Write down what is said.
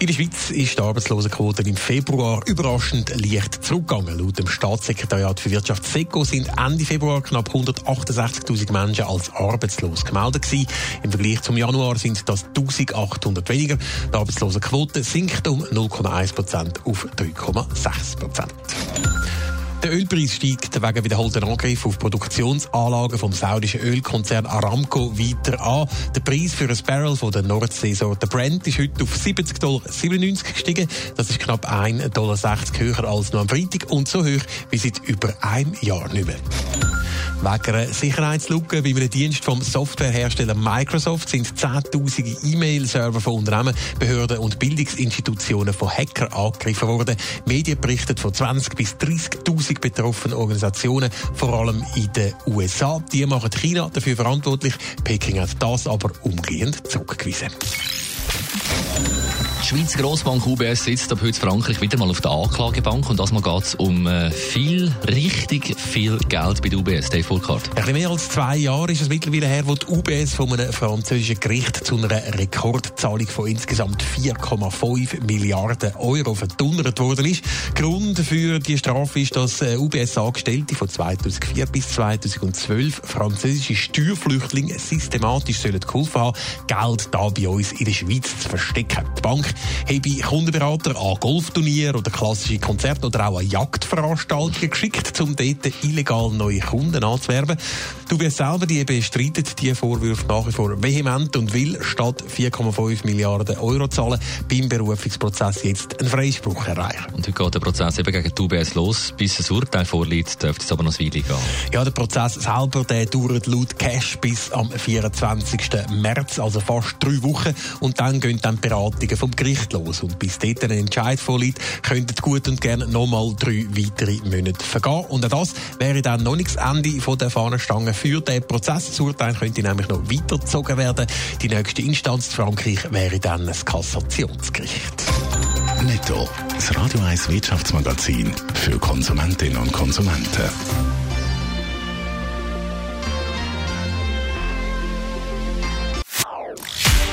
In der Schweiz ist die Arbeitslosenquote im Februar überraschend leicht zurückgegangen. Laut dem Staatssekretariat für Wirtschaft SECO sind Ende Februar knapp 168.000 Menschen als arbeitslos gemeldet gewesen. Im Vergleich zum Januar sind das 1.800 weniger. Die Arbeitslosenquote sinkt um 0,1 Prozent auf 3,6 Prozent. Der Ölpreis steigt wegen wiederholten Angriffen auf Produktionsanlagen vom saudischen Ölkonzern Aramco weiter an. Der Preis für ein Barrel von der Nordseesorte Brent ist heute auf 70,97 Dollar gestiegen. Das ist knapp 1,60 Dollar höher als noch am Freitag und so hoch wie seit über einem Jahr nicht mehr. Wegen einer Sicherheitslücke bei einem Dienst vom Softwarehersteller Microsoft sind zehntausende E-Mail-Server von Unternehmen, Behörden und Bildungsinstitutionen von Hackern angegriffen worden. Medien berichten von 20 bis 30.000 betroffenen Organisationen, vor allem in den USA. Die machen China dafür verantwortlich. Peking hat das aber umgehend zurückgewiesen. Die Schweizer Grossbank UBS sitzt ab heute Frankreich wieder mal auf der Anklagebank und das geht es um äh, viel, richtig viel Geld bei der UBS, Dave Fulkart. Ein bisschen mehr als zwei Jahre ist es mittlerweile her, wo die UBS von einem französischen Gericht zu einer Rekordzahlung von insgesamt 4,5 Milliarden Euro verdonnert worden ist. Grund für die Strafe ist, dass äh, UBS-Angestellte von 2004 bis 2012 französische Steuerflüchtlinge systematisch geholfen haben, Geld da bei uns in der Schweiz zu verstecken. Die Bank habe Kundenberater an Golfturnier oder klassische Konzerte oder auch an Jagdveranstaltungen geschickt, um dort illegal neue Kunden anzuwerben. Du wirst selber die bestreitet die Vorwürfe nach wie vor vehement und will statt 4,5 Milliarden Euro zahlen beim Berufungsprozess jetzt einen Freispruch erreichen. Und heute geht der Prozess eben gegen die UBS los. Bis ein Urteil vorliegt, dürfte es aber noch eine Weile gehen. Ja, der Prozess selber der dauert laut Cash bis am 24. März, also fast drei Wochen. Und dann gehen dann die Beratungen vom Gericht. Und bis dort ein Entscheid vorliegt, könnten gut und gerne nochmal drei weitere Monate vergehen. Und auch das wäre dann noch nicht das Ende von der Fahnenstange für den Prozess. Das Urteil könnte nämlich noch weitergezogen werden. Die nächste Instanz in Frankreich wäre dann das Kassationsgericht. Netto. Das Radio 1 Wirtschaftsmagazin für Konsumentinnen und Konsumenten.